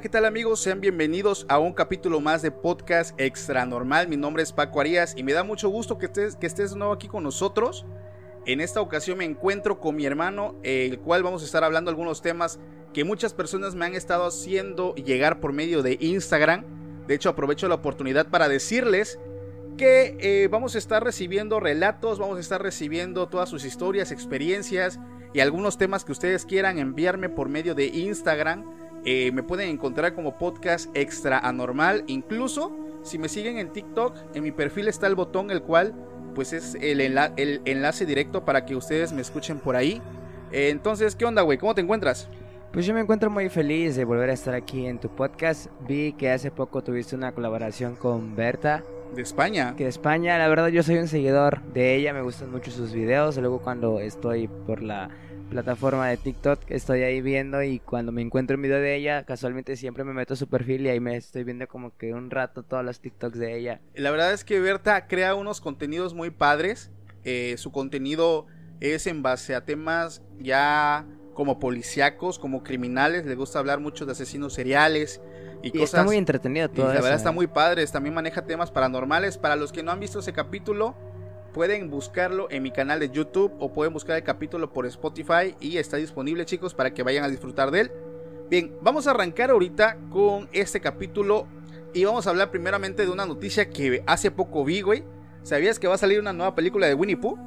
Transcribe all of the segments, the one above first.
¿Qué tal amigos? Sean bienvenidos a un capítulo más de Podcast Extra Normal. Mi nombre es Paco Arias y me da mucho gusto que estés, que estés de nuevo aquí con nosotros. En esta ocasión me encuentro con mi hermano, el cual vamos a estar hablando algunos temas que muchas personas me han estado haciendo llegar por medio de Instagram. De hecho, aprovecho la oportunidad para decirles que eh, vamos a estar recibiendo relatos, vamos a estar recibiendo todas sus historias, experiencias y algunos temas que ustedes quieran enviarme por medio de Instagram. Eh, me pueden encontrar como podcast extra anormal. Incluso si me siguen en TikTok, en mi perfil está el botón el cual pues es el, enla el enlace directo para que ustedes me escuchen por ahí. Eh, entonces, ¿qué onda, güey? ¿Cómo te encuentras? Pues yo me encuentro muy feliz de volver a estar aquí en tu podcast. Vi que hace poco tuviste una colaboración con Berta. De España. Que de España, la verdad yo soy un seguidor de ella, me gustan mucho sus videos. Luego cuando estoy por la plataforma de TikTok estoy ahí viendo y cuando me encuentro un video de ella, casualmente siempre me meto a su perfil y ahí me estoy viendo como que un rato todos los TikToks de ella. La verdad es que Berta crea unos contenidos muy padres. Eh, su contenido es en base a temas ya como policíacos, como criminales. Le gusta hablar mucho de asesinos seriales. Y, Y cosas. está muy entretenido todo Y la eso, verdad está eh. muy padre. También maneja temas paranormales. Para los que no han visto ese capítulo, pueden buscarlo en mi canal de YouTube o pueden buscar el capítulo por Spotify y está disponible chicos para que vayan a disfrutar de él. Bien, vamos a arrancar ahorita con este capítulo y vamos a hablar primeramente de una noticia que hace poco vi, güey. ¿Sabías que va a salir una nueva película de Winnie Pooh?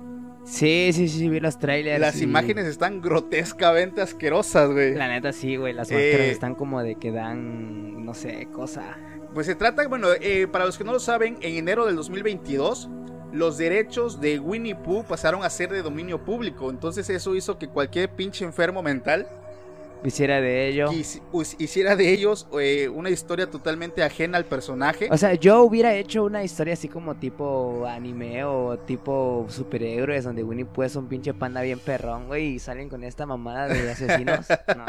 Sí, sí, sí, vi los trailers. Las imágenes están grotescamente asquerosas, güey. La neta sí, güey, las Eh, máscaras están como de que dan, no sé, cosa. Pues se trata, bueno, eh, para los que no lo saben, en enero del 2022 los derechos de Winnie Pooh pasaron a ser de dominio público. Entonces eso hizo que cualquier pinche enfermo mental Hiciera de ello. hiciera de ellos eh, una historia totalmente ajena al personaje. O sea, yo hubiera hecho una historia así como tipo anime o tipo superhéroes donde Winnie Pooh es un pinche panda bien perrón, güey, y salen con esta mamada de asesinos. No.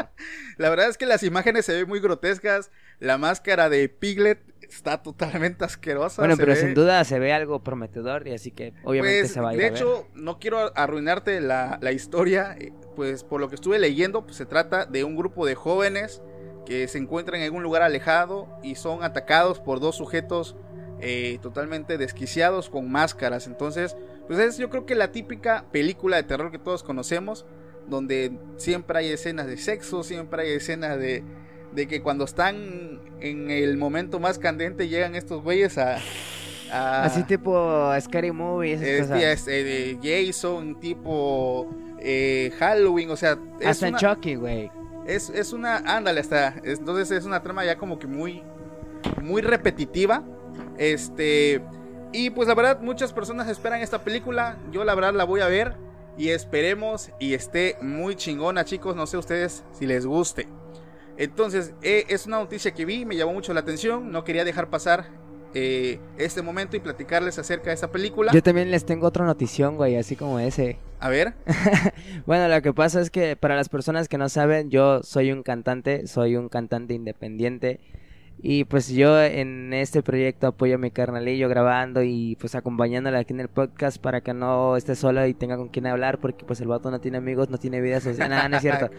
La verdad es que las imágenes se ven muy grotescas. La máscara de Piglet está totalmente asquerosa. Bueno, pero ve- sin duda se ve algo prometedor y así que obviamente Pues, se va a ir de a ver. hecho, no quiero arruinarte la, la historia, eh, pues por lo que estuve leyendo, pues se trata de un grupo de jóvenes que se encuentran en un lugar alejado y son atacados por dos sujetos eh, totalmente desquiciados con máscaras. Entonces, pues es yo creo que la típica película de terror que todos conocemos, donde siempre hay escenas de sexo, siempre hay escenas de, de que cuando están en el momento más candente llegan estos güeyes a... a- Así tipo Scary Movie, esas es, cosas. tía, es, eh, Jason, tipo eh, Halloween, o sea, es Hasta una, Chucky, güey. es, es una, ándale, hasta, es- entonces es una trama ya como que muy, muy repetitiva, este, y pues la verdad muchas personas esperan esta película, yo la verdad la voy a ver y esperemos y esté muy chingona, chicos, no sé ustedes si les guste. Entonces, eh, es una noticia que vi, me llamó mucho la atención, no quería dejar pasar eh, este momento y platicarles acerca de esta película. Yo también les tengo otra notición, güey, así como ese. A ver. Bueno, lo que pasa es que para las personas que no saben, yo soy un cantante, soy un cantante independiente. Y pues yo en este proyecto apoyo a mi carnalillo grabando y pues acompañándole aquí en el podcast para que no esté solo y tenga con quien hablar porque pues el vato no tiene amigos, no tiene vida social. Nada, no es cierto.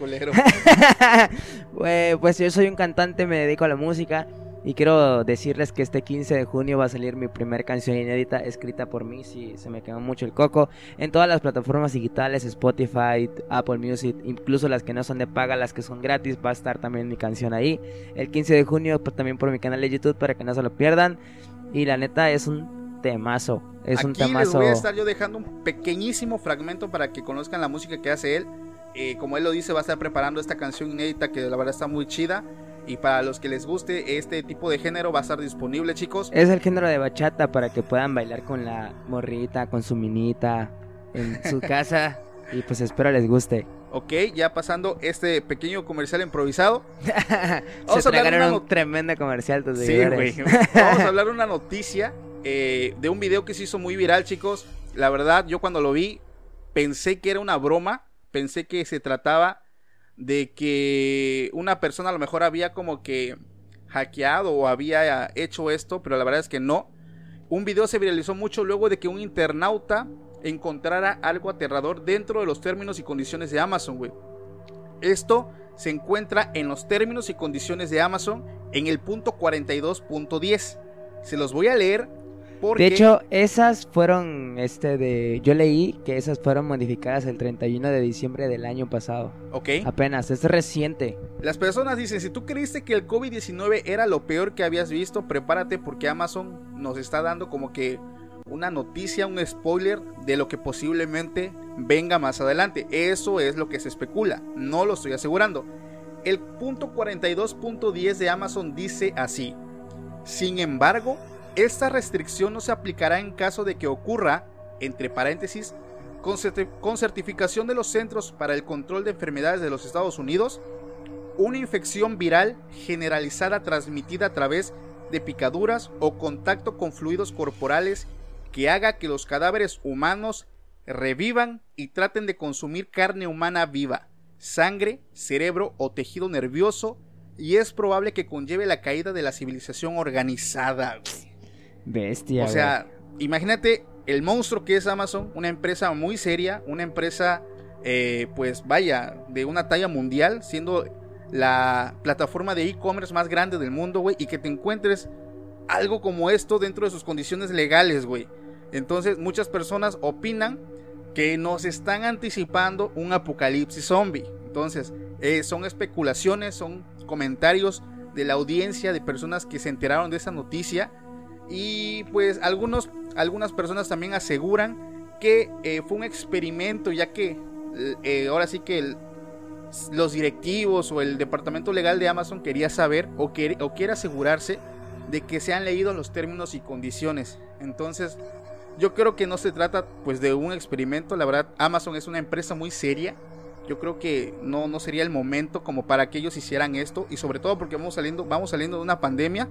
Pues yo soy un cantante, me dedico a la música Y quiero decirles que este 15 de junio va a salir mi primera canción inédita escrita por mí, si se me quedó mucho el coco, en todas las plataformas digitales, Spotify, Apple Music, incluso las que no son de paga, las que son gratis, va a estar también mi canción ahí. El 15 de junio pues, también por mi canal de YouTube para que no se lo pierdan. Y la neta es un temazo, es Aquí un temazo. les voy a estar yo dejando un pequeñísimo fragmento para que conozcan la música que hace él. Eh, como él lo dice, va a estar preparando esta canción inédita que la verdad está muy chida. Y para los que les guste este tipo de género va a estar disponible, chicos. Es el género de bachata para que puedan bailar con la morrita, con su minita en su casa. Y pues espero les guste. Ok, ya pasando este pequeño comercial improvisado. Vamos Se a hablar una un tremendo comercial tus Sí, güey. Vamos a hablar de una noticia eh, de un video que se hizo muy viral, chicos. La verdad, yo cuando lo vi pensé que era una broma. Pensé que se trataba de que una persona a lo mejor había como que hackeado o había hecho esto, pero la verdad es que no. Un video se viralizó mucho luego de que un internauta encontrara algo aterrador dentro de los términos y condiciones de Amazon, güey. Esto se encuentra en los términos y condiciones de Amazon en el punto 42.10. Se los voy a leer porque... De hecho, esas fueron, este, de... Yo leí que esas fueron modificadas el 31 de diciembre del año pasado. ok. Apenas, es reciente. Las personas dicen, si tú creíste que el COVID-19 era lo peor que habías visto, prepárate porque Amazon nos está dando como que una noticia, un spoiler de lo que posiblemente venga más adelante. Eso es lo que se especula, no lo estoy asegurando. El punto 42.10 de Amazon dice así. Sin embargo, esta restricción no se aplicará en caso de que ocurra, entre paréntesis, con, certi- con certificación de los Centros para el Control de Enfermedades de los Estados Unidos, una infección viral generalizada transmitida a través de picaduras o contacto con fluidos corporales que haga que los cadáveres humanos revivan y traten de consumir carne humana viva, sangre, cerebro o tejido nervioso, y es probable que conlleve la caída de la civilización organizada. güey. Bestia. O sea, imagínate el monstruo que es Amazon, una empresa muy seria, una empresa, eh, pues vaya, de una talla mundial, siendo la plataforma de e-commerce más grande del mundo, güey, y que te encuentres algo como esto dentro de sus condiciones legales, güey. Entonces, muchas personas opinan que nos están anticipando un apocalipsis zombie. Entonces, eh, son especulaciones, son comentarios de la audiencia, de personas que se enteraron de esa noticia. Y pues algunos, algunas personas también aseguran que eh, fue un experimento, ya que eh, ahora sí que el- los directivos o el departamento legal de Amazon quería saber o quiere, o quiere asegurarse de que se han leído los términos y condiciones. Entonces, yo creo que no se trata pues de un experimento, la verdad Amazon es una empresa muy seria. Yo creo que no, no sería el momento como para que ellos hicieran esto y sobre todo porque vamos saliendo, vamos saliendo de una pandemia.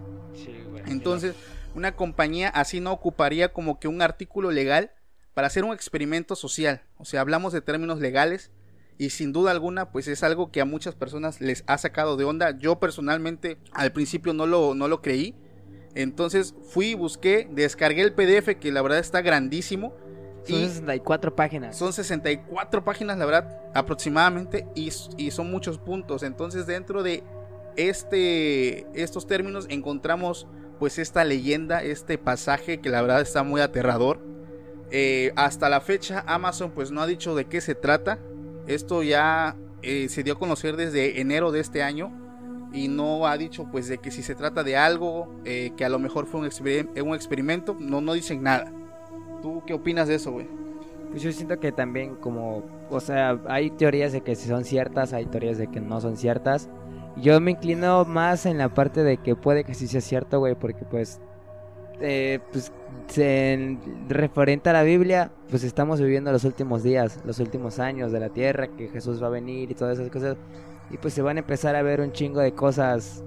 Entonces, una compañía así no ocuparía como que un artículo legal para hacer un experimento social. O sea, hablamos de términos legales y sin duda alguna, pues es algo que a muchas personas les ha sacado de onda. Yo personalmente al principio no lo, no lo creí. Entonces fui, busqué, descargué el PDF que la verdad está grandísimo. Son Y 64 páginas. son 64 páginas, la verdad, aproximadamente, y, y son muchos puntos. Entonces, dentro de este, estos términos encontramos pues esta leyenda, este pasaje que la verdad está muy aterrador. Eh, hasta la fecha Amazon pues no ha dicho de qué se trata. Esto ya eh, se dio a conocer desde enero de este año y no ha dicho pues de que si se trata de algo eh, que a lo mejor fue un, un experimento, no, no dicen nada. ¿Tú qué opinas de eso, güey? Pues yo siento que también como, o sea, hay teorías de que son ciertas, hay teorías de que no son ciertas. Yo me inclino más en la parte de que puede que sí sea cierto, güey, porque pues, eh, pues, en- referente a la Biblia, pues estamos viviendo los últimos días, los últimos años de la tierra, que Jesús va a venir y todas esas cosas. Y pues se van a empezar a ver un chingo de cosas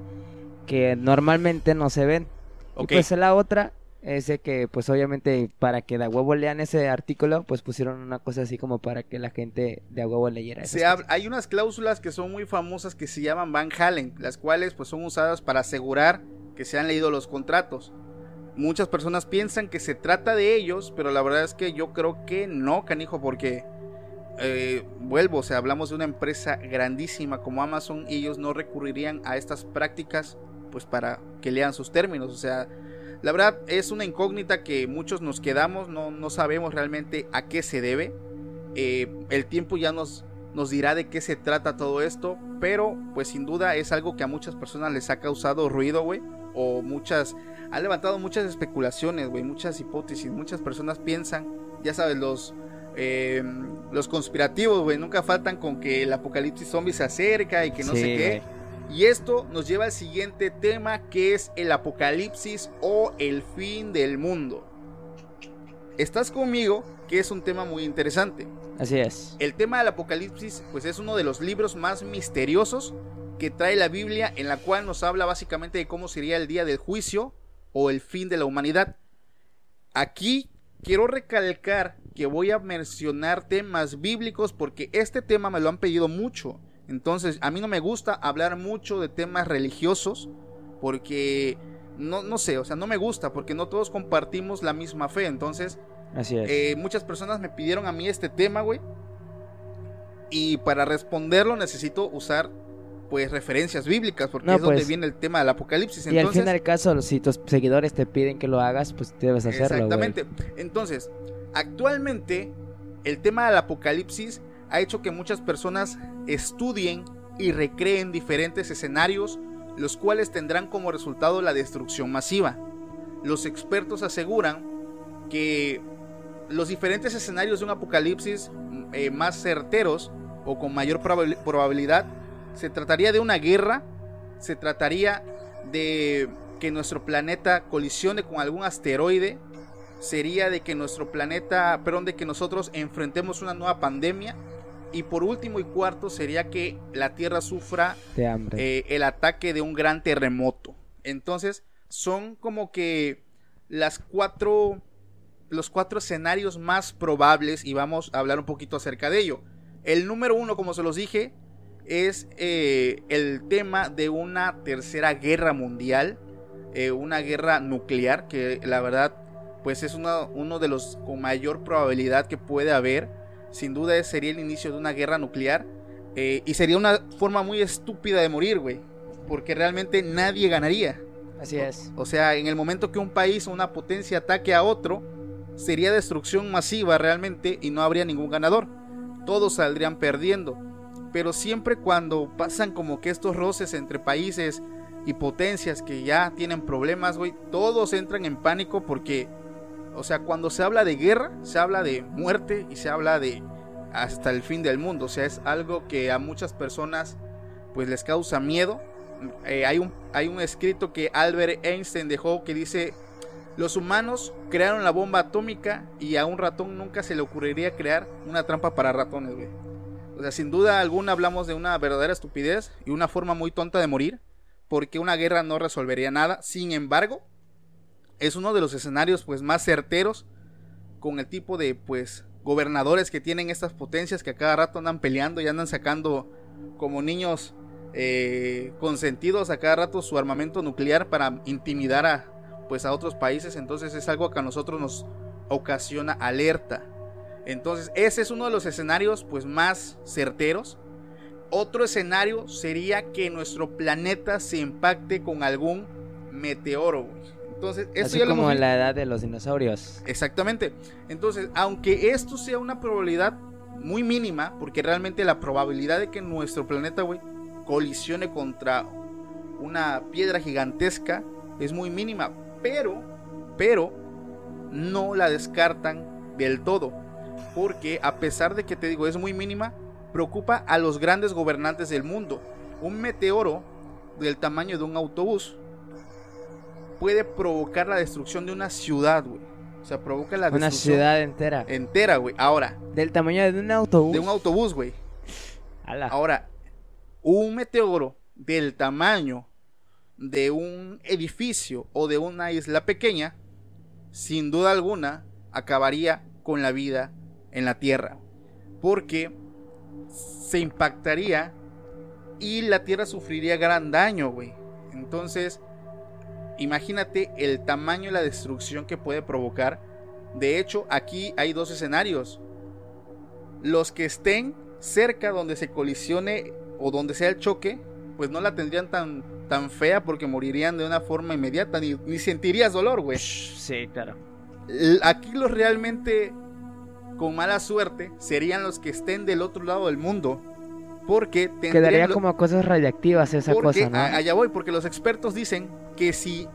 que normalmente no se ven. Ok. Y pues la otra es de que, pues obviamente, para que de a huevo lean ese artículo, pues pusieron una cosa así como para que la gente de a huevo leyera Se cosas. hay unas cláusulas que son muy famosas que se llaman Van Halen, las cuales pues son usadas para asegurar que se han leído los contratos. Muchas personas piensan que se trata de ellos, pero la verdad es que yo creo que no, canijo, porque eh, vuelvo, o sea, hablamos de una empresa grandísima como Amazon y ellos no recurrirían a estas prácticas pues para que lean sus términos. O sea, la verdad es una incógnita que muchos nos quedamos, no, no sabemos realmente a qué se debe. Eh, el tiempo ya nos, nos dirá de qué se trata todo esto, pero pues sin duda es algo que a muchas personas les ha causado ruido, güey, o muchas, ha levantado muchas especulaciones, güey, muchas hipótesis, muchas personas piensan, ya sabes, los... Eh, los conspirativos, güey, nunca faltan con que el apocalipsis zombie se acerca y que no sé qué. Y esto nos lleva al siguiente tema que es el apocalipsis o el fin del mundo. ¿Estás conmigo? Que es un tema muy interesante. Así es. El tema del apocalipsis pues es uno de los libros más misteriosos que trae la Biblia en la cual nos habla básicamente de cómo sería el día del juicio o el fin de la humanidad. Aquí quiero recalcar que voy a mencionar temas bíblicos porque este tema me lo han pedido mucho. Entonces, a mí no me gusta hablar mucho de temas religiosos porque no, no sé, o sea, no me gusta porque no todos compartimos la misma fe. Entonces, Así es. eh, muchas personas me pidieron a mí este tema, güey. Y para responderlo necesito usar pues referencias bíblicas porque No, es donde pues, viene el tema del apocalipsis. y al Entonces, fin del caso, si tus seguidores te piden que lo hagas, pues debes hacerlo. Exactamente. Entonces, actualmente el tema del apocalipsis ha hecho que muchas personas estudien y recreen diferentes escenarios, los cuales tendrán como resultado la destrucción masiva. Los expertos aseguran que los diferentes escenarios de un apocalipsis eh, más certeros o con mayor probabil- probabilidad se trataría de una guerra, se trataría de que nuestro planeta colisione con algún asteroide, sería de que nuestro planeta, perdón, de que nosotros enfrentemos una nueva pandemia y por último y cuarto sería que la Tierra sufra De hambre. eh, el ataque de un gran terremoto. Entonces, son como que las cuatro los cuatro escenarios más probables y vamos a hablar un poquito acerca de ello. El número uno, como se los dije, es eh, el tema de una tercera guerra mundial, eh, una guerra nuclear, que la verdad, pues es uno de los con mayor probabilidad que puede haber. Sin duda sería el inicio de una guerra nuclear. eh, y sería una forma muy estúpida de morir, güey. Porque realmente nadie ganaría. Así es. O sea, en el momento que un país o una potencia ataque a otro, sería destrucción masiva realmente y no habría ningún ganador. Todos saldrían perdiendo. Pero siempre cuando pasan como que estos roces entre países y potencias que ya tienen problemas, güey, todos entran en pánico porque, o sea, cuando se habla de guerra, se habla de muerte y se habla de hasta el fin del mundo. O sea, es algo que a muchas personas pues les causa miedo. Eh, hay, un, hay un escrito que Albert Einstein dejó que dice, los humanos crearon la bomba atómica y a un ratón nunca se le ocurriría crear una trampa para ratones, güey. O sea, sin duda alguna hablamos de una verdadera estupidez y una forma muy tonta de morir, porque una guerra no resolvería nada. Sin embargo, es uno de los escenarios pues más certeros con el tipo de pues gobernadores que tienen estas potencias que a cada rato andan peleando y andan sacando como niños eh, consentidos a cada rato su armamento nuclear para intimidar a pues a otros países. Entonces es algo que a nosotros nos ocasiona alerta. Entonces ese es uno de los escenarios pues más certeros. Otro escenario sería que nuestro planeta se impacte con algún meteoro güey. Entonces esto Así ya lo como hemos en la edad de los dinosaurios. Exactamente. Entonces, aunque esto sea una probabilidad muy mínima, porque realmente la probabilidad de que nuestro planeta, güey, colisione contra una piedra gigantesca es muy mínima, pero, pero, no la descartan del todo, porque a pesar de que te digo es muy mínima, preocupa a los grandes gobernantes del mundo. Un meteoro del tamaño de un autobús puede provocar la destrucción de una ciudad, güey. O sea, provoca la Una destrucción ciudad entera. entera, güey. Ahora, Del tamaño de un autobús. de un autobús, güey. Ahora, un meteoro del tamaño de un edificio o de una isla pequeña, sin duda alguna, acabaría con la vida en la Tierra. Porque se impactaría y la Tierra sufriría gran daño, güey. Entonces, imagínate el tamaño y la destrucción que puede provocar. De hecho, aquí hay dos escenarios. Los que estén cerca donde se colisione o donde sea el choque, pues no la tendrían tan, tan fea porque morirían de una forma inmediata, ni, ni sentirías dolor, güey. Sí, claro. Aquí los realmente con mala suerte serían los que estén del otro lado del mundo. Porque Quedaría como cosas radiactivas esa cosa, ¿no? Allá voy, porque los expertos dicen que si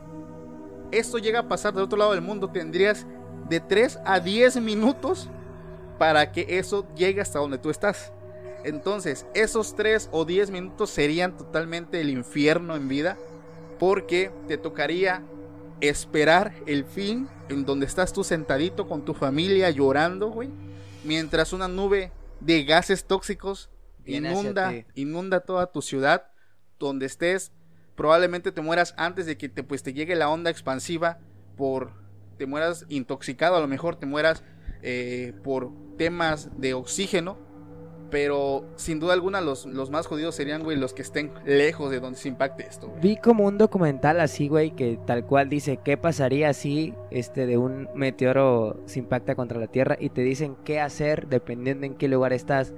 esto llega a pasar del otro lado del mundo, tendrías de 3 a 10 minutos para que eso llegue hasta donde tú estás. Entonces, esos 3 o 10 minutos serían totalmente el infierno en vida, porque te tocaría esperar el fin en donde estás tú sentadito con tu familia llorando, güey, mientras una nube de gases tóxicos inunda, inunda toda tu ciudad, donde estés, probablemente te mueras antes de que te, pues, te llegue la onda expansiva por, te mueras intoxicado, a lo mejor te mueras eh, por temas de oxígeno, pero sin duda alguna los, los más jodidos serían, güey, los que estén lejos de donde se impacte esto. Vi como un documental así, güey, que tal cual dice qué pasaría si este de un meteoro se impacta contra la Tierra y te dicen qué hacer dependiendo en qué lugar estás.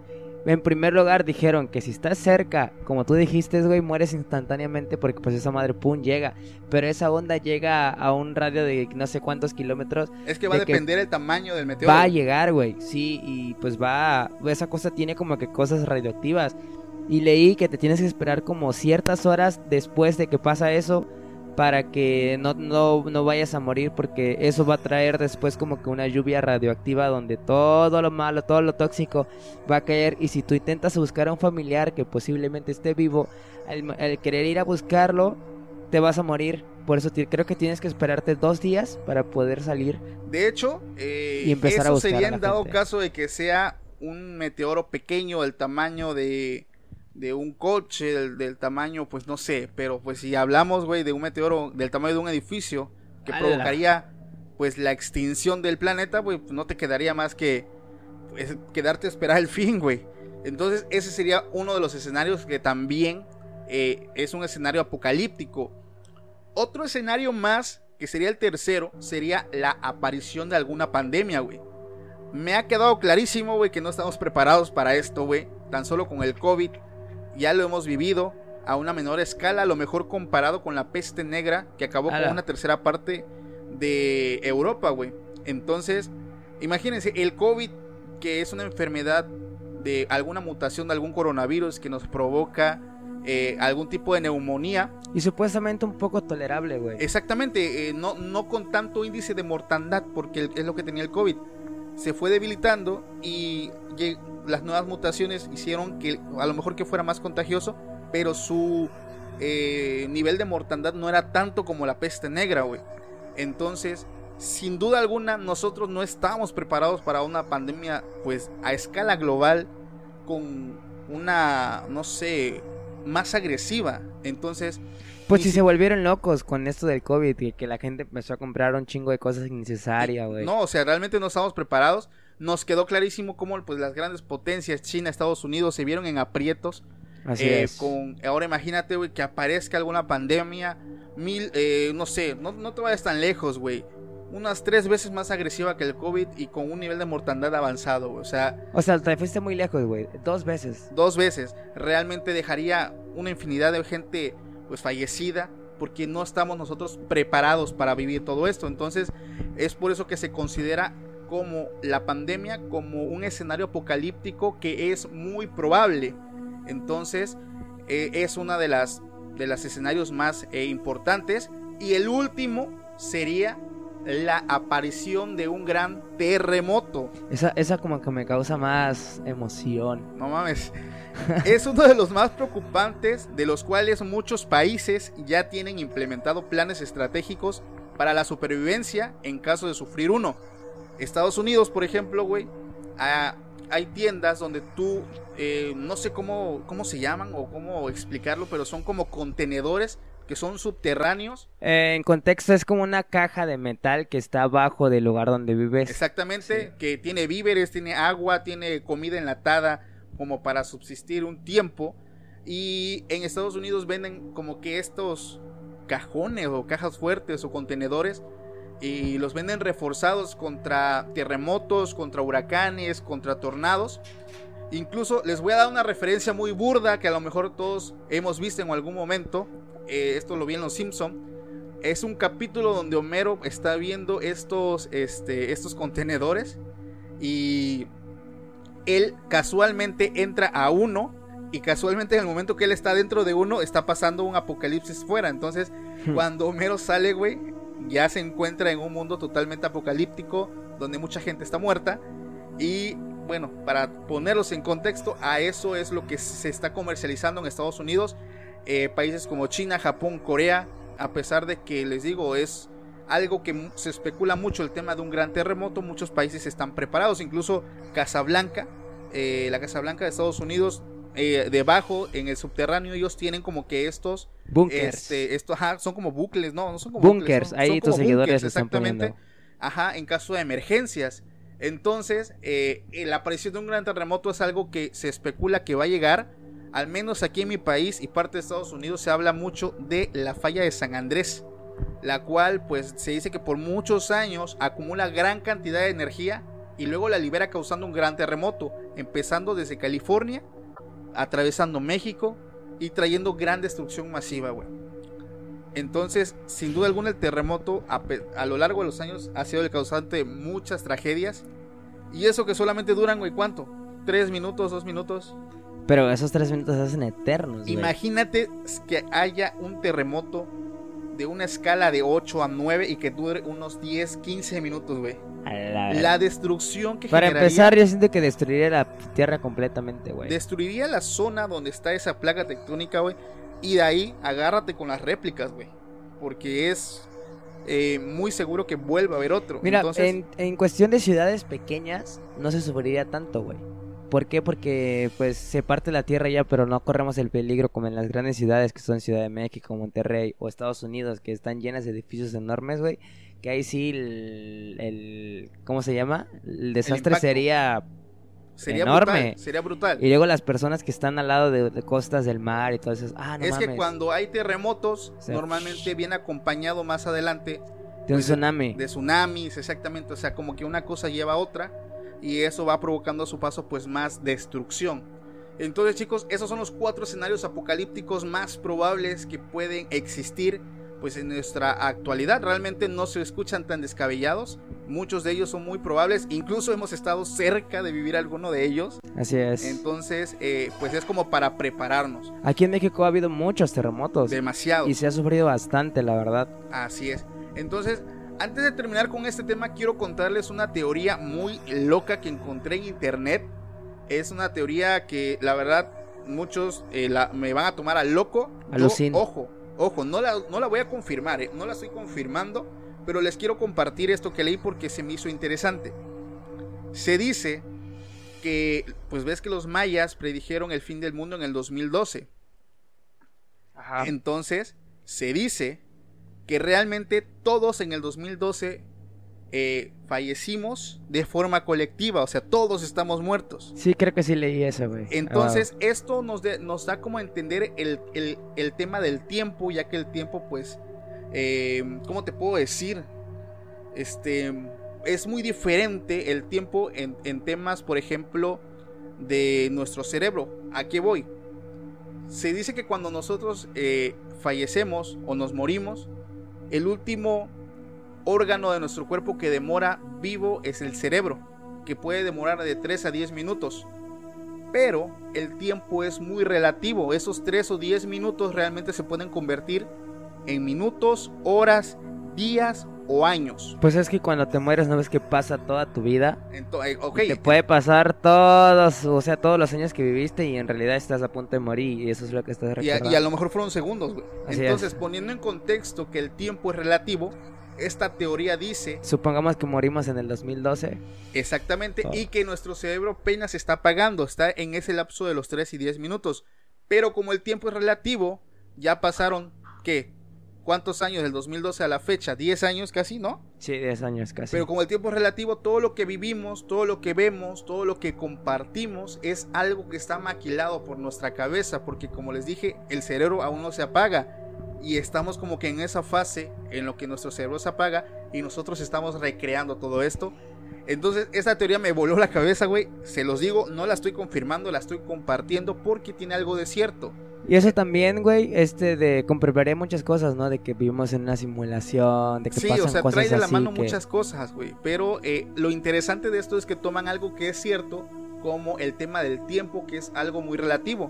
En primer lugar dijeron que si estás cerca, como tú dijiste, güey, mueres instantáneamente porque pues esa madre pum llega. Pero esa onda llega a un radio de no sé cuántos kilómetros. Es que va a depender el tamaño del meteoro. Va a llegar, güey, sí, y pues va, esa cosa tiene como que cosas radioactivas. Y leí que te tienes que esperar como ciertas horas después de que pasa eso para que no, no, vayas a morir porque eso va a traer después como que una lluvia radioactiva donde todo lo malo, todo lo tóxico va a caer y si tú intentas buscar a un familiar que posiblemente esté vivo, al, querer ir a buscarlo, te vas a morir. Por eso creo que tienes que esperarte dos días para poder salir. De hecho, eh, y empezar eso sería en dado caso de que sea un meteoro pequeño, el tamaño de de un coche del, tamaño, pues no sé, pero pues si hablamos, güey, de un meteoro del tamaño de un edificio que provocaría pues la extinción del planeta, güey, pues, no te quedaría más que pues, quedarte a esperar el fin, güey. Entonces ese sería uno de los escenarios que también eh, es un escenario apocalíptico. Otro escenario más, que sería el tercero, sería la aparición de alguna pandemia, güey. Me ha quedado clarísimo, güey, que no estamos preparados para esto, güey. Tan solo con el COVID ya lo hemos vivido a una menor escala, a lo mejor comparado con la peste negra que acabó con una tercera parte de Europa, güey. Entonces, imagínense, el COVID, que es una enfermedad de alguna mutación de algún coronavirus que nos provoca eh, algún tipo de neumonía. Y supuestamente un poco tolerable, güey. Exactamente, eh, no, no con tanto índice de mortandad, porque es lo que tenía el COVID. Se fue debilitando y las nuevas mutaciones hicieron que a lo mejor que fuera más contagioso, pero su eh, nivel de mortandad no era tanto como la peste negra, güey. Entonces, sin duda alguna, nosotros no estábamos preparados para una pandemia, pues, a escala global, con una, no sé, más agresiva. Entonces... Pues si se volvieron locos con esto del COVID y que la gente empezó a comprar un chingo de cosas innecesarias, güey. No, o sea, realmente no estábamos preparados nos quedó clarísimo cómo pues, las grandes potencias, China, Estados Unidos, se vieron en aprietos. Así eh, es. Con, ahora imagínate, güey, que aparezca alguna pandemia, mil, eh, no sé, no, no te vayas tan lejos, güey. Unas tres veces más agresiva que el COVID y con un nivel de mortandad avanzado, güey. O sea... O sea, te fuiste muy lejos, güey. Dos veces. Dos veces. Realmente dejaría una infinidad de gente, pues, fallecida porque no estamos nosotros preparados para vivir todo esto. Entonces, es por eso que se considera como la pandemia como un escenario apocalíptico que es muy probable. Entonces, eh, es una de las de los escenarios más eh, importantes. Y el último sería la aparición de un gran terremoto. Esa, esa como que me causa más emoción. No mames. es uno de los más preocupantes, de los cuales muchos países ya tienen implementado planes estratégicos para la supervivencia en caso de sufrir uno. Estados Unidos, por ejemplo, güey, ah, hay tiendas donde tú, eh, no sé cómo, cómo se llaman o cómo explicarlo, pero son como contenedores que son subterráneos. Eh, en contexto es como una caja de metal que está abajo del lugar donde vives. Exactamente, que tiene víveres, tiene agua, tiene comida enlatada como para subsistir un tiempo. Y en Estados Unidos venden como que estos cajones o cajas fuertes o contenedores y los venden reforzados contra terremotos, contra huracanes, contra tornados. Incluso les voy a dar una referencia muy burda que a lo mejor todos hemos visto en algún momento. Eh, esto lo vi en Los Simpson. Es un capítulo donde Homero está viendo estos, este, estos contenedores y él casualmente entra a uno y casualmente en el momento que él está dentro de uno está pasando un apocalipsis fuera. Entonces, hmm. cuando Homero sale, güey, ya se encuentra en un mundo totalmente apocalíptico donde mucha gente está muerta y bueno, para ponerlos en contexto, a eso es lo que se está comercializando en Estados Unidos, eh, países como China, Japón, Corea, a pesar de que les digo es algo que se especula mucho el tema de un gran terremoto, muchos países están preparados, incluso Casablanca, eh, la Casablanca de Estados Unidos, eh, debajo en el subterráneo ellos tienen como que estos bunkers, este, esto, ajá, son como bucles, no, no son como bunkers, ahí tus seguidores exactamente, ajá, en caso de emergencias. Entonces, eh, la aparición de un gran terremoto es algo que se especula que va a llegar. Al menos aquí en mi país y parte de Estados Unidos se habla mucho de la falla de San Andrés la cual pues se dice que por muchos años acumula gran cantidad de energía y luego la libera causando un gran terremoto, empezando desde California, atravesando México y trayendo gran destrucción masiva, güey. Entonces, sin duda alguna el terremoto a, lo largo de los años ha sido el causante de muchas tragedias. Y eso que solamente duran, güey, ¿cuánto? ¿Tres minutos, dos minutos? Pero esos tres minutos se hacen eternos. Imagínate que haya un terremoto de una escala de 8 a 9 y que dure unos 10, 15 minutos, güey. La, destrucción que Para empezar, yo siento que destruiría la tierra completamente, güey. Destruiría la zona donde está esa plaga tectónica, güey. Y de ahí agárrate con las réplicas, güey. Porque es eh, muy seguro que vuelva a haber otro. Mira, en, en cuestión de ciudades pequeñas, no se sufriría tanto, güey. ¿Por qué? Porque pues se parte la tierra ya, pero no corremos el peligro como en las grandes ciudades que son Ciudad de México, Monterrey o Estados Unidos, que están llenas de edificios enormes, güey. Que ahí sí el, ¿cómo se llama? El desastre sería Sería enorme. sería brutal. Y luego las personas que están al lado de, costas del mar y todo eso. Ah, no es que cuando hay terremotos, normalmente viene acompañado más adelante. De un pues, tsunami. De, de, tsunamis, exactamente. O sea, como que una cosa lleva a otra y eso va provocando a su paso pues más destrucción. Entonces chicos, esos son los cuatro escenarios apocalípticos más probables que pueden existir pues en nuestra actualidad. Realmente no se escuchan tan descabellados. Muchos de ellos son muy probables. Incluso hemos estado cerca de vivir alguno de ellos. Así es. Entonces, eh, pues es como para prepararnos. Aquí en México ha habido muchos terremotos. Demasiado. Y se ha sufrido bastante, la verdad. Así es. Entonces, antes de terminar con este tema, quiero contarles una teoría muy loca que encontré en internet. Es una teoría que la verdad muchos eh, me van a tomar a loco. ojo, ojo, no la, no la voy a confirmar, eh, no la estoy confirmando, pero les quiero compartir esto que leí porque se me hizo interesante. Se dice que, pues ves que los mayas predijeron el fin del mundo en el 2012. Ajá. Entonces, se dice que realmente todos en el 2012 eh, fallecimos de forma colectiva, o sea, todos estamos muertos. Sí, creo que sí leí eso, güey. Entonces, esto nos, nos da como a entender el, tema del tiempo, ya que el tiempo, pues, eh, ¿cómo te puedo decir? Este, es muy diferente el tiempo en, temas, por ejemplo, de nuestro cerebro. ¿A qué voy? Se dice que cuando nosotros eh, fallecemos o nos morimos, el último órgano de nuestro cuerpo que demora vivo es el cerebro, que puede demorar de 3 a 10 minutos. Pero el tiempo es muy relativo, esos 3 o 10 minutos realmente se pueden convertir en minutos, horas, días o años. Pues es que cuando te mueres no ves que pasa toda tu vida. Entonces, Te puede pasar todos, o sea, todos los años que viviste y en realidad estás a punto de morir y eso es lo que estás recordando. Y a, lo mejor fueron segundos, güey. Entonces, poniendo en contexto que el tiempo es relativo, esta teoría dice... Supongamos que morimos en el 2012. Exactamente, y que nuestro cerebro apenas está apagando, está en ese lapso de los 3 y 10 minutos. Pero como el tiempo es relativo, ya pasaron, ¿qué? ¿Cuántos años del 2012 a la fecha? ¿10 años casi, no? Sí, 10 años casi. Pero como el tiempo es relativo, todo lo que vivimos, todo lo que vemos, todo lo que compartimos es algo que está maquilado por nuestra cabeza, porque como les dije, el cerebro aún no se apaga y estamos como que en esa fase en lo que nuestro cerebro se apaga y nosotros estamos recreando todo esto. Entonces, esta teoría me voló la cabeza, güey. Se los digo, no la estoy confirmando, la estoy compartiendo porque tiene algo de cierto. Y eso también, güey, este de comprobaré muchas cosas, ¿no? De que vivimos en una simulación, de que sí, pasan o sea, cosas trae de la mano que- muchas cosas, güey. Pero eh, lo interesante de esto es que toman algo que es cierto, como el tema del tiempo, que es algo muy relativo.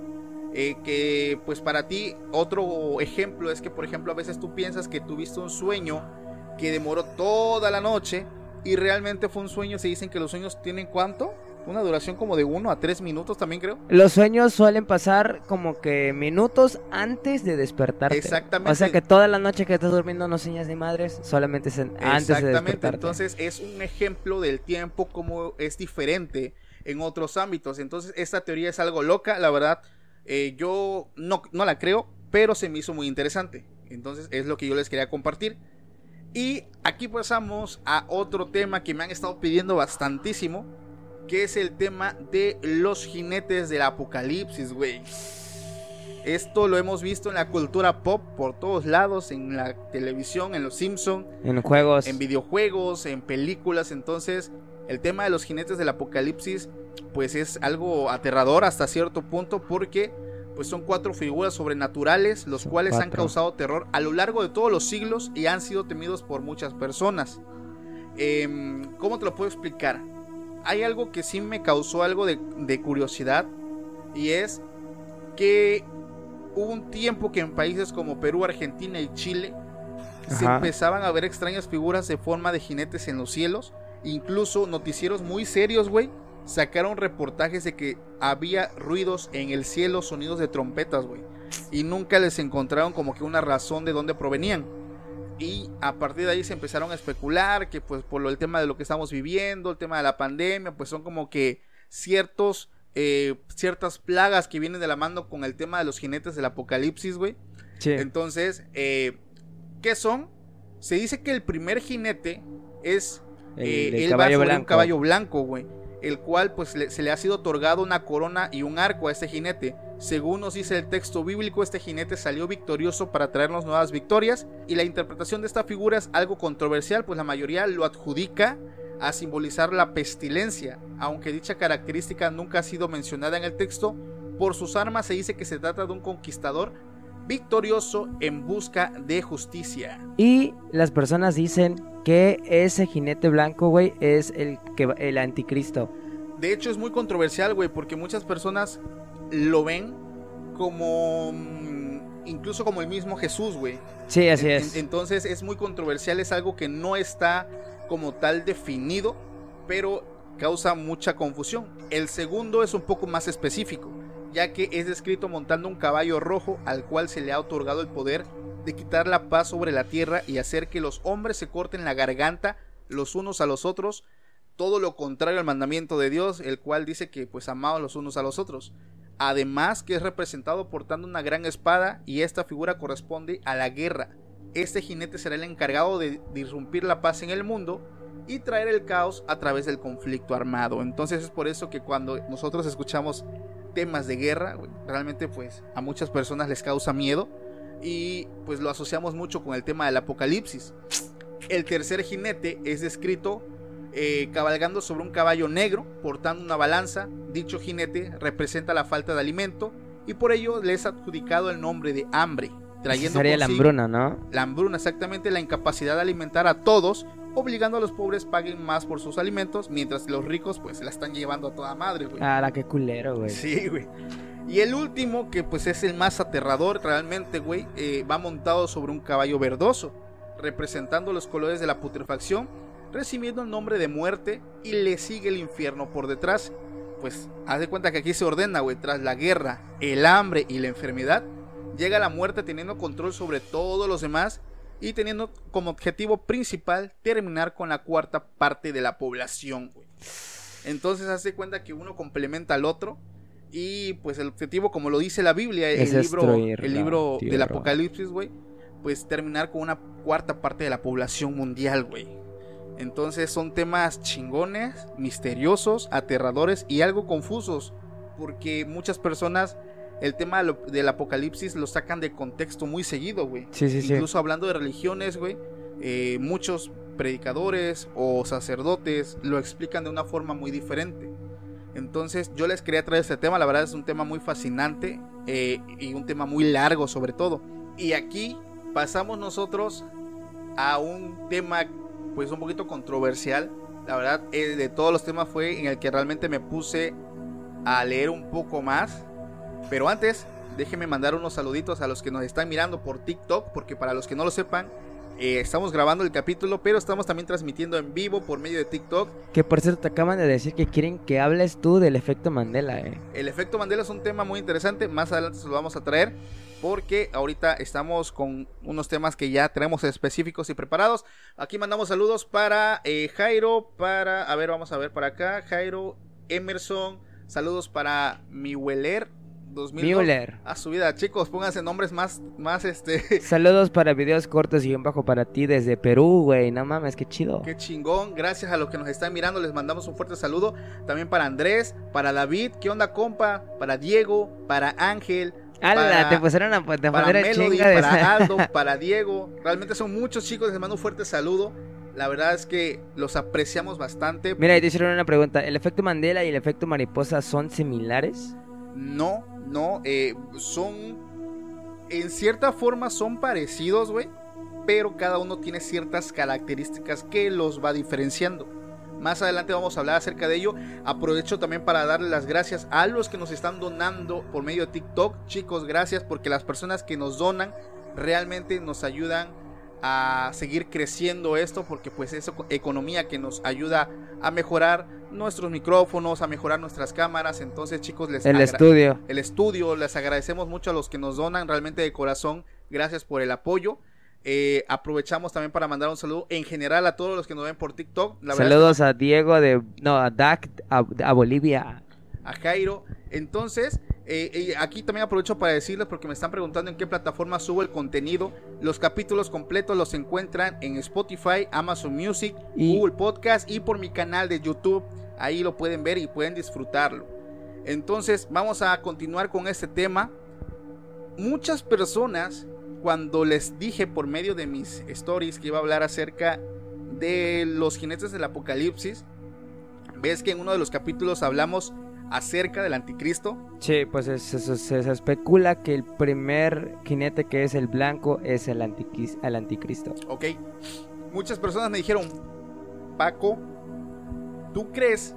Eh, que pues para ti, otro ejemplo es que, por ejemplo, a veces tú piensas que tuviste un sueño que demoró toda la noche y realmente fue un sueño. Se dicen que los sueños tienen cuánto? Una duración como de uno a tres minutos también creo. Los sueños suelen pasar como que minutos antes de despertarte. Exactamente. O sea que toda la noche que estás durmiendo no sueñas ni madres, solamente es antes de Exactamente, despertarte. entonces es un ejemplo del tiempo como es diferente en otros ámbitos. Entonces esta teoría es algo loca, la verdad, eh, yo no, no la creo, pero se me hizo muy interesante. Entonces es lo que yo les quería compartir. Y aquí pasamos a otro tema que me han estado pidiendo bastantísimo, que es el tema de los jinetes del apocalipsis, güey. Esto lo hemos visto en la cultura pop por todos lados, en la televisión, en los Simpsons, En juegos. en videojuegos, en películas. Entonces, el tema de los jinetes del apocalipsis, pues es algo aterrador hasta cierto punto porque pues son cuatro figuras sobrenaturales, los cuales han causado terror a lo largo de todos los siglos y han sido temidos por muchas personas. Em, ¿Cómo te lo puedo explicar? Hay algo que sí me causó algo de, de curiosidad y es que hubo un tiempo que en países como Perú, Argentina y Chile se empezaban a ver extrañas figuras de forma de jinetes en los cielos. Incluso noticieros muy serios, güey, sacaron reportajes de que había ruidos en el cielo, sonidos de trompetas, güey. Y nunca les encontraron como que una razón de dónde provenían. Y a partir de ahí se empezaron a especular que pues por lo, el tema de lo que estamos viviendo, el tema de la pandemia, pues son como que ciertos, eh, ciertas plagas que vienen de la mano con el tema de los jinetes del apocalipsis, güey. Sí. Entonces, eh, ¿qué son? Se dice que el primer jinete es El eh, él va caballo sobre un blanco. caballo blanco, güey. El cual, pues, se le ha sido otorgado una corona y un arco a este jinete. Según nos dice el texto bíblico, este jinete salió victorioso para traernos nuevas victorias. Y la interpretación de esta figura es algo controversial, pues la mayoría lo adjudica a simbolizar la pestilencia. Aunque dicha característica nunca ha sido mencionada en el texto, por sus armas se dice que se trata de un conquistador victorioso en busca de justicia. Y las personas dicen que ese jinete blanco, güey, es el que el anticristo. De hecho, es muy controversial, güey, porque muchas personas lo ven como. mm, incluso como el mismo Jesús, güey. Sí, así es. en- entonces es muy controversial, es algo que no está como tal definido, pero causa mucha confusión. El segundo es un poco más específico, ya que es descrito montando un caballo rojo al cual se le ha otorgado el poder de quitar la paz sobre la tierra y hacer que los hombres se corten la garganta los unos a los otros, todo lo contrario al mandamiento de Dios, el cual dice que pues amados los unos a los otros. Además que es representado portando una gran espada y esta figura corresponde a la guerra. Este jinete será el encargado de disrumpir la paz en el mundo y traer el caos a través del conflicto armado. Entonces es por eso que cuando nosotros escuchamos temas de guerra, realmente pues a muchas personas les causa miedo y pues lo asociamos mucho con el tema del apocalipsis. El tercer jinete es descrito eh, cabalgando sobre un caballo negro, portando una balanza. Dicho jinete representa la falta de alimento y por ello le es adjudicado el nombre de hambre, trayendo Sería la hambruna, ¿no? la hambruna, exactamente la incapacidad de alimentar a todos, obligando a los pobres paguen más por sus alimentos, mientras los ricos pues se la están llevando a toda madre, güey. Ah, la que culero, güey. Sí, güey. Y el último, que pues es el más aterrador realmente, güey, eh, va montado sobre un caballo verdoso, representando los colores de la putrefacción, recibiendo el nombre de muerte y le sigue el infierno por detrás. Pues haz de cuenta que aquí se ordena, güey, tras la guerra, el hambre y la enfermedad, llega la muerte teniendo control sobre todos los demás y teniendo como objetivo principal terminar con la cuarta parte de la población, güey. Entonces hace cuenta que uno complementa al otro y pues el objetivo, como lo dice la Biblia, Es el libro, el libro del. Apocalipsis, güey, pues terminar con una cuarta parte de la población mundial, güey. Entonces son temas chingones, misteriosos, aterradores y algo confusos, porque muchas personas el tema lo- del apocalipsis lo sacan de contexto muy seguido, güey. Sí, sí, sí. Incluso hablando de religiones, güey, eh, muchos predicadores o sacerdotes lo explican de una forma muy diferente. Entonces yo les quería traer este tema, la verdad es un tema muy fascinante eh, y un tema muy largo sobre todo. Y aquí pasamos nosotros a un tema pues un poquito controversial. La verdad eh, de todos los temas fue en el que realmente me puse a leer un poco más. Pero antes, déjenme mandar unos saluditos a los que nos están mirando por TikTok, porque para los que no lo sepan, eh, estamos grabando el capítulo, pero estamos también transmitiendo en vivo por medio de TikTok. Que por cierto, te acaban de decir que quieren que hables tú del efecto Mandela, eh. El efecto Mandela es un tema muy interesante, más adelante se lo vamos a traer, porque ahorita estamos con unos temas que ya tenemos específicos y preparados. Aquí mandamos saludos para eh, Jairo, para, a ver, vamos a ver para acá, Jairo, Emerson, saludos para mi Weller, 2002. Müller. A su vida, chicos, pónganse nombres más, más este. Saludos para videos cortos y un bajo para ti desde Perú, güey. No mames, qué chido. Qué chingón. Gracias a los que nos están mirando, les mandamos un fuerte saludo. También para Andrés, para David, ¿qué onda, compa? Para Diego, para Ángel. Ala, para- te pusieron a te para Melody, de para Aldo, para Diego. Realmente son muchos chicos, les mando un fuerte saludo. La verdad es que los apreciamos bastante. Mira, y te hicieron una pregunta. ¿El efecto Mandela y el efecto mariposa son similares? No, no, eh, son. En cierta forma son parecidos, güey. Pero cada uno tiene ciertas características que los va diferenciando. Más adelante vamos a hablar acerca de ello. Aprovecho también para darle las gracias a los que nos están donando por medio de TikTok. Chicos, gracias porque las personas que nos donan realmente nos ayudan a seguir creciendo esto porque pues es eco- economía que nos ayuda a mejorar nuestros micrófonos, a mejorar nuestras cámaras. Entonces, chicos, les El estudio. el estudio. Les agradecemos mucho a los que nos donan realmente de corazón. Gracias por el apoyo. Eh, aprovechamos también para mandar un saludo en general a todos los que nos ven por TikTok. La verdad Saludos a Diego de. No, a Dak, a, a Bolivia. a Jairo. Entonces, eh, eh, aquí también aprovecho para decirles porque me están preguntando en qué plataforma subo el contenido. Los capítulos completos los encuentran en Spotify, Amazon Music, Y- Google Podcast y por mi canal de YouTube. Ahí lo pueden ver y pueden disfrutarlo. Entonces, vamos a continuar con este tema. Muchas personas, cuando les dije por medio de mis stories que iba a hablar acerca de los jinetes del apocalipsis, ves que en uno de los capítulos hablamos acerca del anticristo. Sí, pues es- es- es- se, especula que el primer jinete que es el blanco es el, antiquis- el anticristo. Ok. Muchas personas me dijeron, Paco, ¿tú crees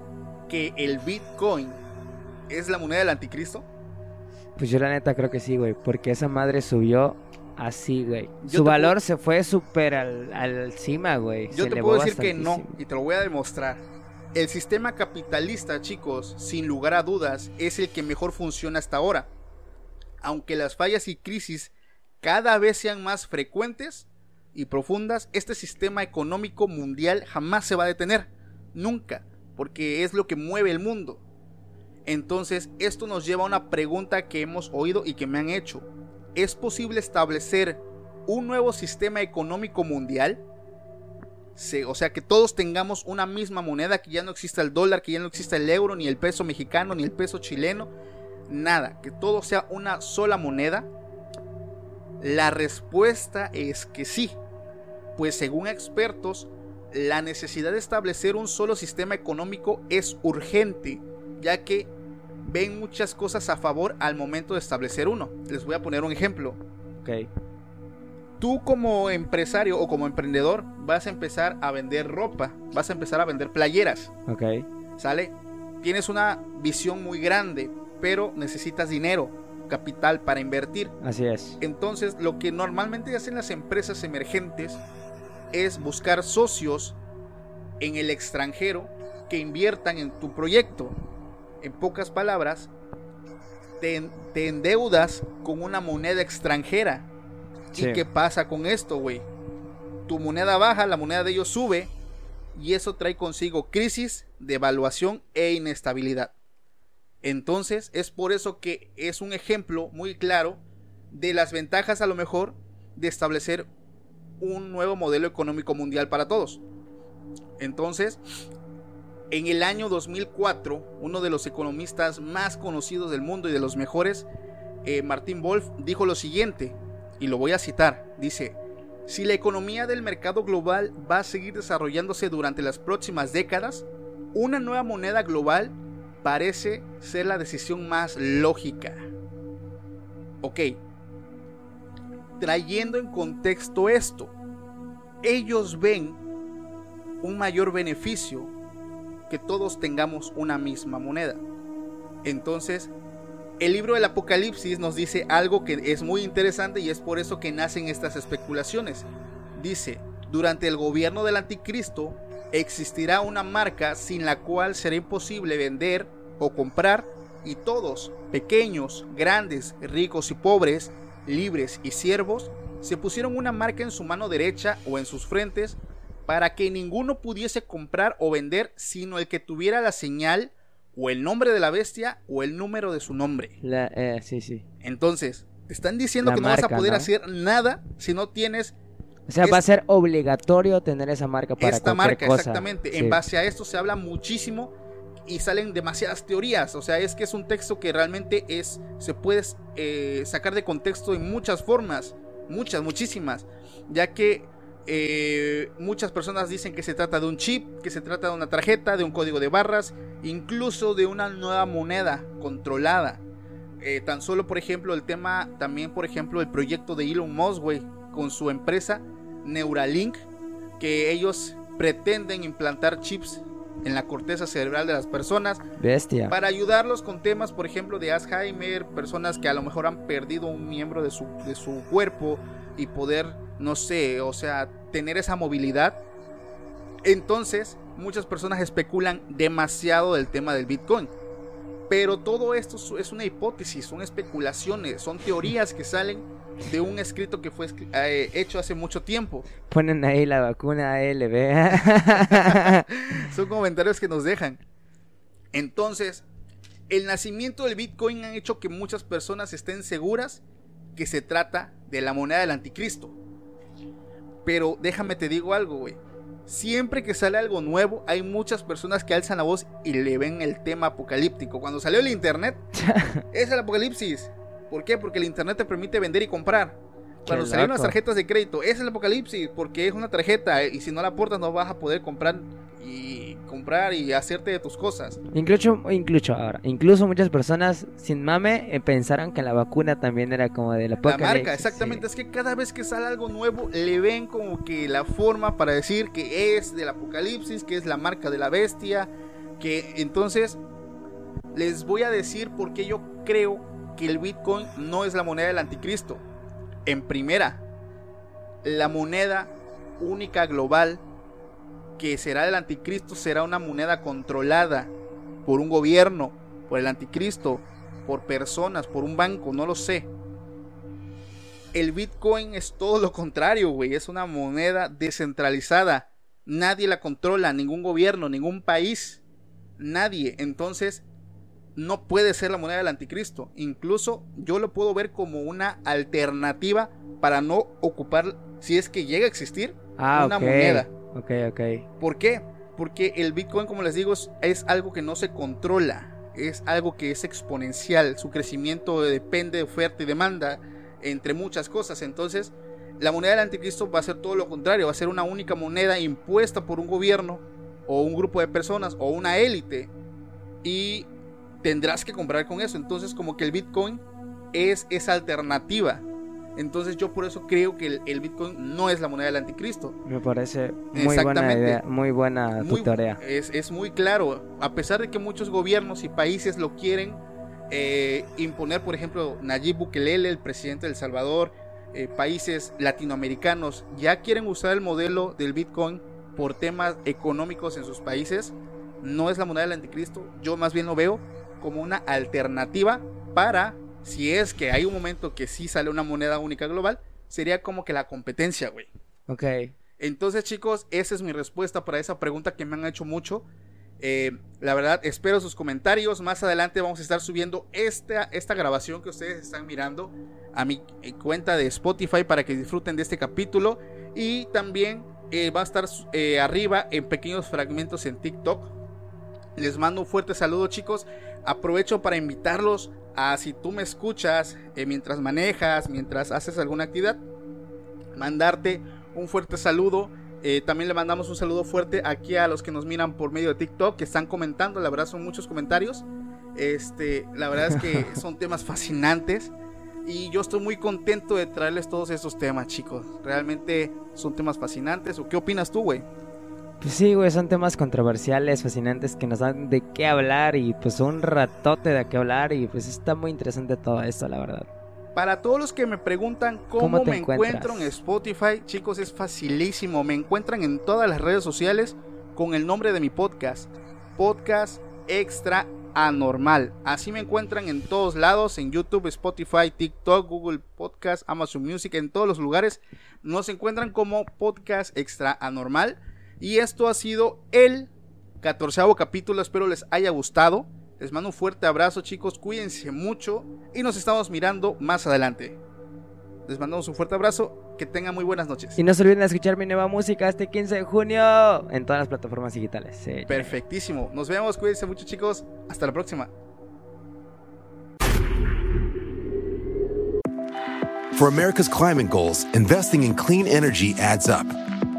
que el Bitcoin es la moneda del anticristo? Pues yo la neta creo que sí, güey, porque esa madre subió así, güey. Yo Su valor se fue súper al, al cima, güey. Yo Se te puedo decir que no, y te lo voy a demostrar. El sistema capitalista, chicos, sin lugar a dudas, es el que mejor funciona hasta ahora. Aunque las fallas y crisis cada vez sean más frecuentes y profundas, este sistema económico mundial jamás se va a detener. Nunca. Porque es lo que mueve el mundo. Entonces, esto nos lleva a una pregunta que hemos oído y que me han hecho. ¿Es posible establecer un nuevo sistema económico mundial? O sea, que todos tengamos una misma moneda, que ya no exista el dólar, que ya no exista el euro, ni el peso mexicano, ni el peso chileno, nada, que todo sea una sola moneda. La respuesta es que sí, pues según expertos, la necesidad de establecer un solo sistema económico es urgente, ya que ven muchas cosas a favor al momento de establecer uno. Les voy a poner un ejemplo Ok. Tú como empresario o como emprendedor vas a empezar a vender ropa, vas a empezar a vender playeras, Ok. ¿sale? Tienes una visión muy grande, pero necesitas dinero, capital para invertir. Así es. Entonces, lo que normalmente hacen las empresas emergentes es buscar socios en el extranjero que inviertan en tu proyecto. En pocas palabras, te, te endeudas con una moneda extranjera. Sí. ¿Y qué pasa con esto, güey? Tu moneda baja, la moneda de ellos sube y eso trae consigo crisis, devaluación e inestabilidad. Entonces, es por eso que es un ejemplo muy claro de las ventajas a lo mejor de establecer un nuevo modelo económico mundial para todos. Entonces, en el año 2004, uno de los economistas más conocidos del mundo y de los mejores, eh, Martin Wolf, dijo lo siguiente, y lo voy a citar, dice, Si la economía del mercado global va a seguir desarrollándose durante las próximas décadas, una nueva moneda global parece ser la decisión más lógica. Ok, trayendo en contexto esto, ellos ven un mayor beneficio que todos tengamos una misma moneda. Entonces, el libro del Apocalipsis nos dice algo que es muy interesante y es por eso que nacen estas especulaciones. Dice, durante el gobierno del anticristo existirá una marca sin la cual será imposible vender o comprar y todos, pequeños, grandes, ricos y pobres, libres y siervos, se pusieron una marca en su mano derecha o en sus frentes para que ninguno pudiese comprar o vender sino el que tuviera la señal o el nombre de la bestia o el número de su nombre. Eh, sí, sí. Entonces, te están diciendo que no vas a poder hacer nada si no tienes... O sea, va a ser obligatorio tener esa marca para Esta marca, exactamente. En base a esto se habla muchísimo y salen demasiadas teorías. O sea, es que es un texto que realmente es se puede eh, sacar de contexto en muchas formas. Muchas, muchísimas. Ya que eh, muchas personas dicen que se trata de un chip, que se trata de una tarjeta, de un código de barras, incluso de una nueva moneda controlada. Eh, tan solo, por ejemplo, el tema, también, por ejemplo, el proyecto de Elon Musk, con su empresa Neuralink, que ellos pretenden implantar chips en la corteza cerebral de las personas. Bestia. Para ayudarlos con temas, por ejemplo, de Alzheimer, personas que a lo mejor han perdido un miembro de su, de su cuerpo y poder, no sé, o sea, tener esa movilidad. Entonces, muchas personas especulan demasiado del tema del Bitcoin. Pero todo esto es una hipótesis, son especulaciones, son teorías que salen de un escrito que fue eh, hecho hace mucho tiempo. Ponen ahí la vacuna ALB. son comentarios que nos dejan. Entonces, el nacimiento del Bitcoin ha hecho que muchas personas estén seguras que se trata de la moneda del anticristo. Pero déjame te digo algo, güey. Siempre que sale algo nuevo, hay muchas personas que alzan la voz y le ven el tema apocalíptico. Cuando salió el internet, es el apocalipsis. ¿Por qué? Porque el internet te permite vender y comprar. Cuando salieron las tarjetas de crédito, es el apocalipsis, porque es una tarjeta y si no la aportas no vas a poder comprar y comprar y hacerte de tus cosas. Incluso, incluso ahora, incluso muchas personas sin mame eh, pensaron que la vacuna también era como de la La marca, exactamente, es que cada vez que sale algo nuevo le ven como que la forma para decir que es del apocalipsis, que es la marca de la bestia, que entonces les voy a decir por qué yo creo que el Bitcoin no es la moneda del anticristo. En primera, la moneda única global que será el anticristo será una moneda controlada por un gobierno, por el anticristo, por personas, por un banco, no lo sé. El Bitcoin es todo lo contrario, güey, es una moneda descentralizada. Nadie la controla, ningún gobierno, ningún país, nadie. Entonces, no puede ser la moneda del anticristo. Incluso yo lo puedo ver como una alternativa para no ocupar, si es que llega a existir, ah, una moneda. Ok, ok. ¿Por qué? Porque el Bitcoin, como les digo, es, algo que no se controla. Es algo que es exponencial. Su crecimiento depende de oferta y demanda, entre muchas cosas. Entonces, la moneda del anticristo va a ser todo lo contrario. Va a ser una única moneda impuesta por un gobierno o un grupo de personas o una élite. Y tendrás que comprar con eso. Entonces, como que el Bitcoin es esa alternativa entonces yo por eso creo que el, Bitcoin no es la moneda del anticristo. Me parece muy buena idea, muy buena tu tarea. Es, muy claro, a pesar de que muchos gobiernos y países lo quieren eh, imponer, por ejemplo, Nayib Bukele, el presidente de El Salvador, eh, países latinoamericanos ya quieren usar el modelo del Bitcoin por temas económicos en sus países, no es la moneda del anticristo, yo más bien lo veo como una alternativa para si es que hay un momento que sí sale una moneda única global, sería como que la competencia, güey. Ok. Entonces, chicos, esa es mi respuesta para esa pregunta que me han hecho mucho. Eh, la verdad, espero sus comentarios. Más adelante vamos a estar subiendo esta, esta grabación que ustedes están mirando a mi eh, cuenta de Spotify para que disfruten de este capítulo. Y también eh, va a estar arriba en pequeños fragmentos en TikTok. Les mando un fuerte saludo, chicos. Aprovecho para invitarlos a si tú me escuchas eh, mientras manejas, mientras haces alguna actividad, mandarte un fuerte saludo. Eh, también le mandamos un saludo fuerte aquí a los que nos miran por medio de TikTok, que están comentando, la verdad son muchos comentarios. Este, la verdad es que son temas fascinantes y yo estoy muy contento de traerles todos esos temas, chicos. Realmente son temas fascinantes. ¿O qué opinas tú, güey? Pues sí, güey, son temas controversiales, fascinantes que nos dan de qué hablar y pues un ratote de qué hablar y pues está muy interesante todo esto, la verdad. Para todos los que me preguntan cómo, me encuentro en Spotify, chicos, es facilísimo. Me encuentran en todas las redes sociales con el nombre de mi podcast, Podcast Extra Anormal. Así me encuentran en todos lados, en YouTube, Spotify, TikTok, Google Podcast, Amazon Music, en todos los lugares. Nos encuentran como Podcast Extra Anormal. Y esto ha sido el catorceavo capítulo. Espero les haya gustado. Les mando un fuerte abrazo, chicos. Cuídense mucho. Y nos estamos mirando más adelante. Les mandamos un fuerte abrazo. Que tengan muy buenas noches. Y no se olviden de escuchar mi nueva música este 15 de junio en todas las plataformas digitales. Perfectísimo. Nos vemos. Cuídense mucho, chicos. Hasta la próxima. For America's climate goals, investing in clean energy adds up.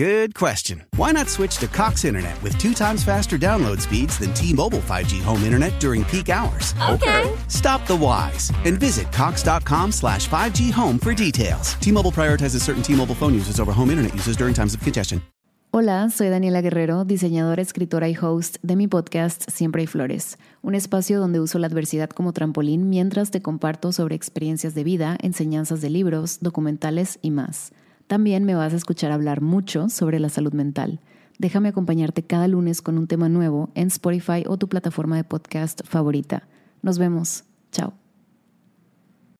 Good question. Why not switch to Cox Internet with two times faster download speeds than T Mobile 5G home internet during peak hours? Okay. Stop the whys and visit Cox.com slash 5G home for details. T Mobile prioritizes certain T Mobile phone users over home internet users during times of congestion. Hola, soy Daniela Guerrero, diseñadora, escritora y host de mi podcast Siempre hay Flores, un espacio donde uso la adversidad como trampolín mientras te comparto sobre experiencias de vida, enseñanzas de libros, documentales y más. También me vas a escuchar hablar mucho sobre la salud mental. Déjame acompañarte cada lunes con un tema nuevo en Spotify o tu plataforma de podcast favorita. Nos vemos. Chao.